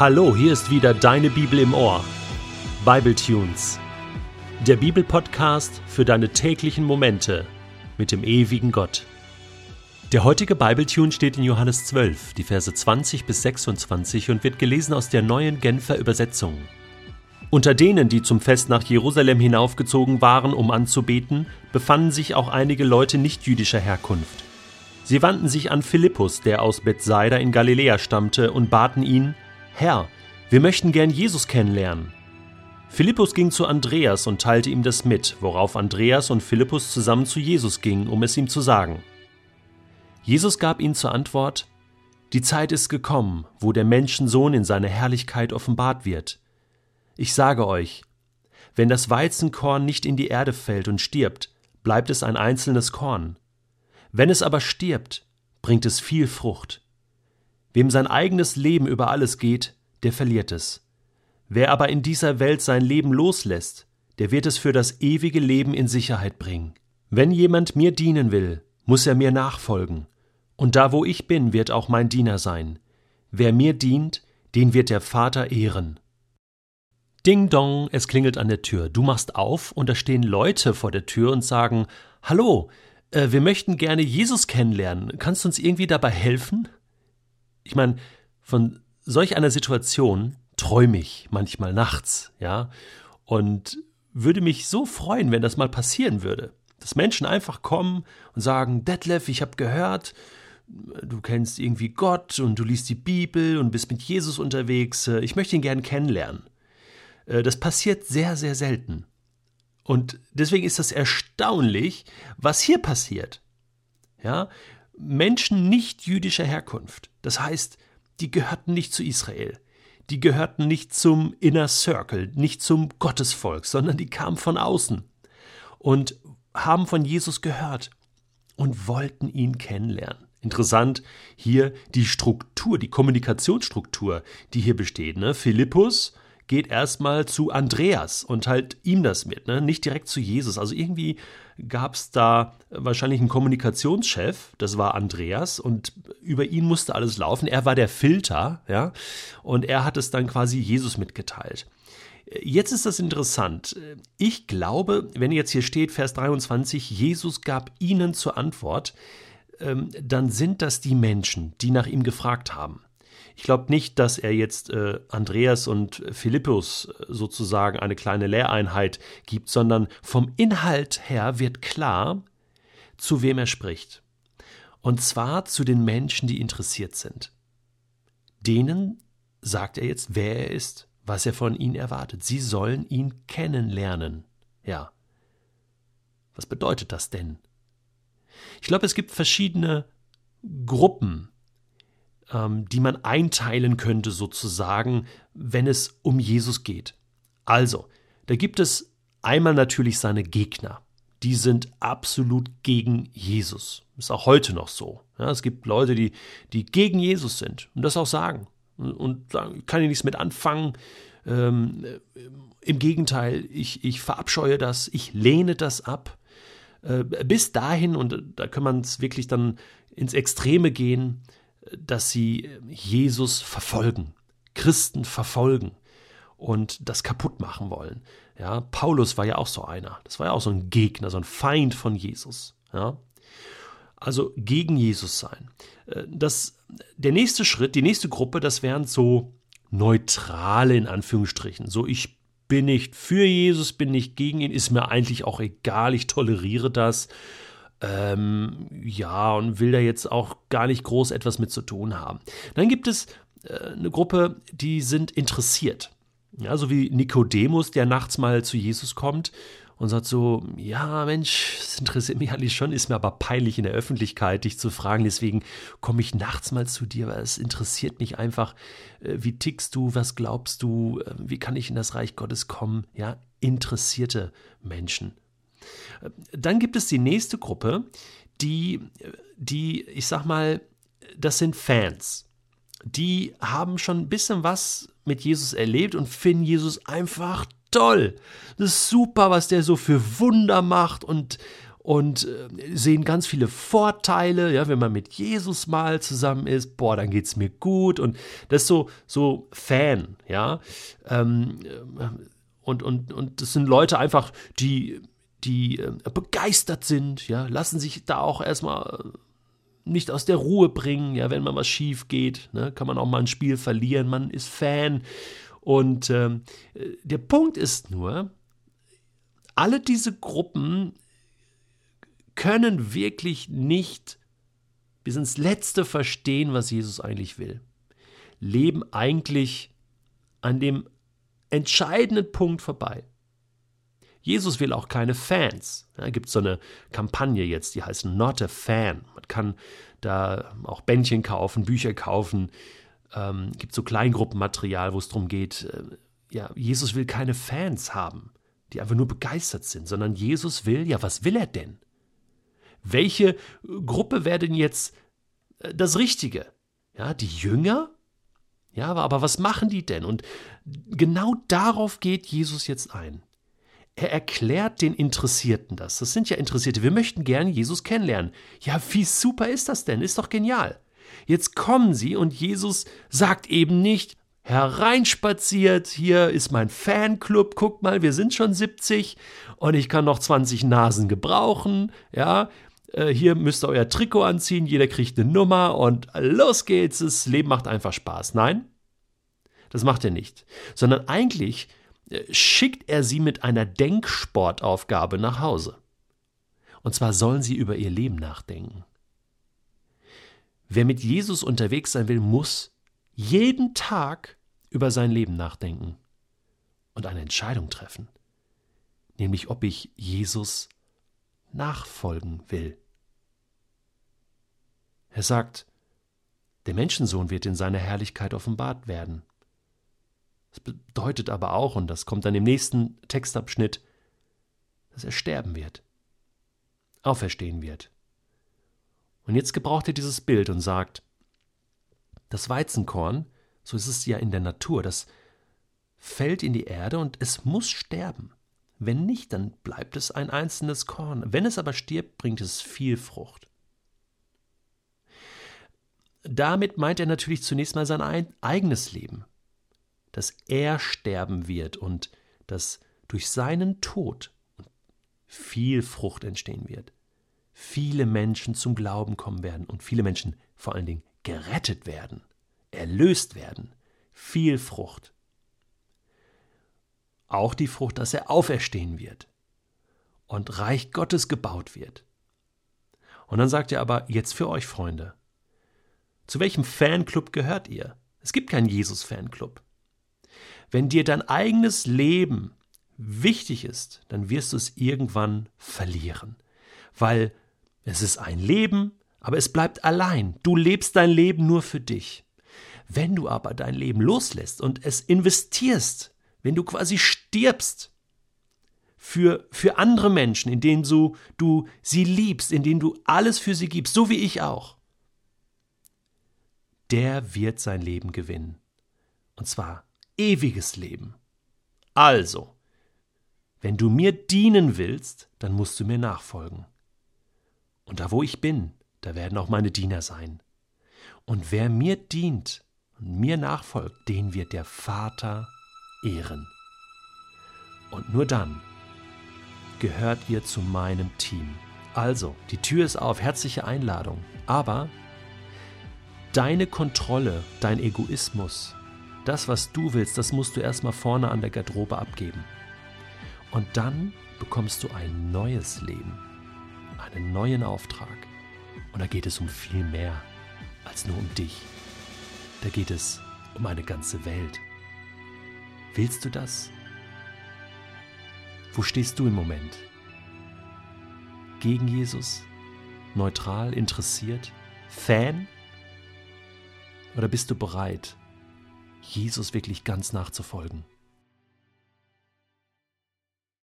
Hallo, hier ist wieder deine Bibel im Ohr. Bible Tunes. Der Bibelpodcast für deine täglichen Momente mit dem ewigen Gott. Der heutige Bibletune steht in Johannes 12, die Verse 20 bis 26 und wird gelesen aus der neuen Genfer Übersetzung. Unter denen, die zum Fest nach Jerusalem hinaufgezogen waren, um anzubeten, befanden sich auch einige Leute nichtjüdischer Herkunft. Sie wandten sich an Philippus, der aus Bethsaida in Galiläa stammte, und baten ihn: Herr, wir möchten gern Jesus kennenlernen. Philippus ging zu Andreas und teilte ihm das mit, worauf Andreas und Philippus zusammen zu Jesus gingen, um es ihm zu sagen. Jesus gab ihnen zur Antwort: Die Zeit ist gekommen, wo der Menschensohn in seiner Herrlichkeit offenbart wird. Ich sage euch, wenn das Weizenkorn nicht in die Erde fällt und stirbt, bleibt es ein einzelnes Korn. Wenn es aber stirbt, bringt es viel Frucht. Wem sein eigenes Leben über alles geht, der verliert es. Wer aber in dieser Welt sein Leben loslässt, der wird es für das ewige Leben in Sicherheit bringen. Wenn jemand mir dienen will, muss er mir nachfolgen. Und da wo ich bin, wird auch mein Diener sein. Wer mir dient, den wird der Vater ehren. Ding dong, es klingelt an der Tür. Du machst auf und da stehen Leute vor der Tür und sagen: Hallo, äh, wir möchten gerne Jesus kennenlernen. Kannst du uns irgendwie dabei helfen? Ich meine, von solch einer Situation träume ich manchmal nachts, ja, und würde mich so freuen, wenn das mal passieren würde. Dass Menschen einfach kommen und sagen: Detlef, ich habe gehört, du kennst irgendwie Gott und du liest die Bibel und bist mit Jesus unterwegs. Äh, ich möchte ihn gern kennenlernen. Äh, das passiert sehr, sehr selten. Und deswegen ist das erstaunlich, was hier passiert. Ja, Menschen nicht jüdischer Herkunft, das heißt, die gehörten nicht zu Israel, die gehörten nicht zum Inner Circle, nicht zum Gottesvolk, sondern die kamen von außen und haben von Jesus gehört und wollten ihn kennenlernen. Interessant hier die Struktur, die Kommunikationsstruktur, die hier besteht. Ne? Philippus geht erstmal zu Andreas und halt ihm das mit, ne? nicht direkt zu Jesus. Also irgendwie gab es da wahrscheinlich einen Kommunikationschef, das war Andreas, und über ihn musste alles laufen. Er war der Filter, ja, und er hat es dann quasi Jesus mitgeteilt. Jetzt ist das interessant. Ich glaube, wenn jetzt hier steht, Vers 23, Jesus gab ihnen zur Antwort, ähm, dann sind das die Menschen, die nach ihm gefragt haben. Ich glaube nicht, dass er jetzt äh, Andreas und Philippus äh, sozusagen eine kleine Lehreinheit gibt, sondern vom Inhalt her wird klar, zu wem er spricht. Und zwar zu den Menschen, die interessiert sind. Denen sagt er jetzt, wer er ist, was er von ihnen erwartet. Sie sollen ihn kennenlernen. Ja. Was bedeutet das denn? Ich glaube, es gibt verschiedene Gruppen ähm, die man einteilen könnte sozusagen, wenn es um Jesus geht. Also, da gibt es einmal natürlich seine Gegner. Die sind absolut gegen Jesus. Ist auch heute noch so. Ja, es gibt Leute, die, die gegen Jesus sind und das auch sagen. Und, da kann ich nichts mit anfangen. Ähm, Im Gegenteil, ich, ich verabscheue das, ich lehne das ab. Äh, bis dahin, und da kann man es wirklich dann ins Extreme gehen, dass sie Jesus verfolgen, Christen verfolgen und das kaputt machen wollen. Ja, Paulus war ja auch so einer. Das war ja auch so ein Gegner, so ein Feind von Jesus. Ja, also gegen Jesus sein. Äh, das, der nächste Schritt, die nächste Gruppe, das wären so neutrale in Anführungsstrichen. So ich bin nicht für Jesus, bin nicht gegen ihn, ist mir eigentlich auch egal, ich toleriere das. Ähm, ja, und will da jetzt auch gar nicht groß etwas mit zu tun haben. Dann gibt es äh, eine Gruppe, die sind interessiert. Ja, so wie Nikodemus, der nachts mal zu Jesus kommt und sagt so, ja Mensch, es interessiert mich eigentlich schon, ist mir aber peinlich in der Öffentlichkeit, dich zu fragen, deswegen komme ich nachts mal zu dir, weil es interessiert mich einfach, äh, wie tickst du, was glaubst du, äh, wie kann ich in das Reich Gottes kommen, ja, interessierte Menschen. Dann gibt es die nächste Gruppe, die, die, ich sag mal, das sind Fans. Die haben schon ein bisschen was mit Jesus erlebt und finden Jesus einfach toll. Das ist super, was der so für Wunder macht und, und äh, sehen ganz viele Vorteile, ja, wenn man mit Jesus mal zusammen ist, boah, dann geht's mir gut und das ist so, so Fan, ja, ähm, äh, und, und, und das sind Leute einfach, die, die äh, begeistert sind, ja, lassen sich da auch erstmal nicht aus der Ruhe bringen, ja, wenn mal was schief geht, ne, kann man auch mal ein Spiel verlieren, man ist Fan und ähm, der Punkt ist nur, alle diese Gruppen können wirklich nicht bis ins Letzte verstehen, was Jesus eigentlich will. Leben eigentlich an dem entscheidenden Punkt vorbei. Jesus will auch keine Fans. Da gibt so eine Kampagne jetzt, die heißt Not a Fan. Man kann da auch Bändchen kaufen, Bücher kaufen. Ähm, gibt so Kleingruppenmaterial, wo es darum geht, äh, ja, Jesus will keine Fans haben, die einfach nur begeistert sind, sondern Jesus will, ja, was will er denn? welche Gruppe wäre denn jetzt äh, das Richtige? Ja, die Jünger? Ja, aber was machen die denn? Und genau darauf geht Jesus jetzt ein. Er erklärt den Interessierten das. Das sind ja Interessierte. Wir möchten gerne Jesus kennenlernen. Ja, wie super ist das denn? Ist doch genial. Jetzt kommen sie und Jesus sagt eben nicht, hereinspaziert, hier ist mein Fanclub, guck mal, wir sind schon 70 und ich kann noch 20 Nasen gebrauchen, ja, äh, hier müsst ihr euer Trikot anziehen, jeder kriegt eine Nummer und los geht's, das Leben macht einfach Spaß. Nein, das macht er nicht, sondern eigentlich schickt er sie mit einer Denksportaufgabe nach Hause. Und zwar sollen sie über ihr Leben nachdenken. Wer mit Jesus unterwegs sein will, muss jeden Tag über sein Leben nachdenken und eine Entscheidung treffen, nämlich ob ich Jesus nachfolgen will. Er sagt, der Menschensohn wird in seiner Herrlichkeit offenbart werden. Das bedeutet aber auch, und das kommt dann im nächsten Textabschnitt, dass er sterben wird, auferstehen wird. Und jetzt gebraucht er dieses Bild und sagt, das Weizenkorn, so ist es ja in der Natur, das fällt in die Erde und es muss sterben. Wenn nicht, dann bleibt es ein einzelnes Korn. Wenn es aber stirbt, bringt es viel Frucht. Damit meint er natürlich zunächst mal sein eigenes Leben, dass er sterben wird und dass durch seinen Tod viel Frucht entstehen wird. Viele Menschen zum Glauben kommen werden und viele Menschen vor allen Dingen gerettet werden, erlöst werden. Viel Frucht auch die Frucht, dass er auferstehen wird und Reich Gottes gebaut wird. Und dann sagt er aber, jetzt für euch Freunde, zu welchem Fanclub gehört ihr? Es gibt keinen Jesus-Fanclub. Wenn dir dein eigenes Leben wichtig ist, dann wirst du es irgendwann verlieren, weil es ist ein Leben, aber es bleibt allein. Du lebst dein Leben nur für dich. Wenn du aber dein Leben loslässt und es investierst wenn du quasi stirbst für, für andere Menschen, in denen du, du sie liebst, in denen du alles für sie gibst, so wie ich auch, der wird sein Leben gewinnen. Und zwar ewiges Leben. Also, wenn du mir dienen willst, dann musst du mir nachfolgen. Und da wo ich bin, da werden auch meine Diener sein. Und wer mir dient und mir nachfolgt, den wird der Vater ehren. Und nur dann gehört ihr zu meinem Team. Also, die Tür ist auf, herzliche Einladung. Aber deine Kontrolle, dein Egoismus, das, was du willst, das musst du erstmal vorne an der Garderobe abgeben. Und dann bekommst du ein neues Leben, einen neuen Auftrag. Und da geht es um viel mehr als nur um dich. Da geht es um eine ganze Welt. Willst du das? Wo stehst du im Moment? Gegen Jesus? Neutral? Interessiert? Fan? Oder bist du bereit, Jesus wirklich ganz nachzufolgen?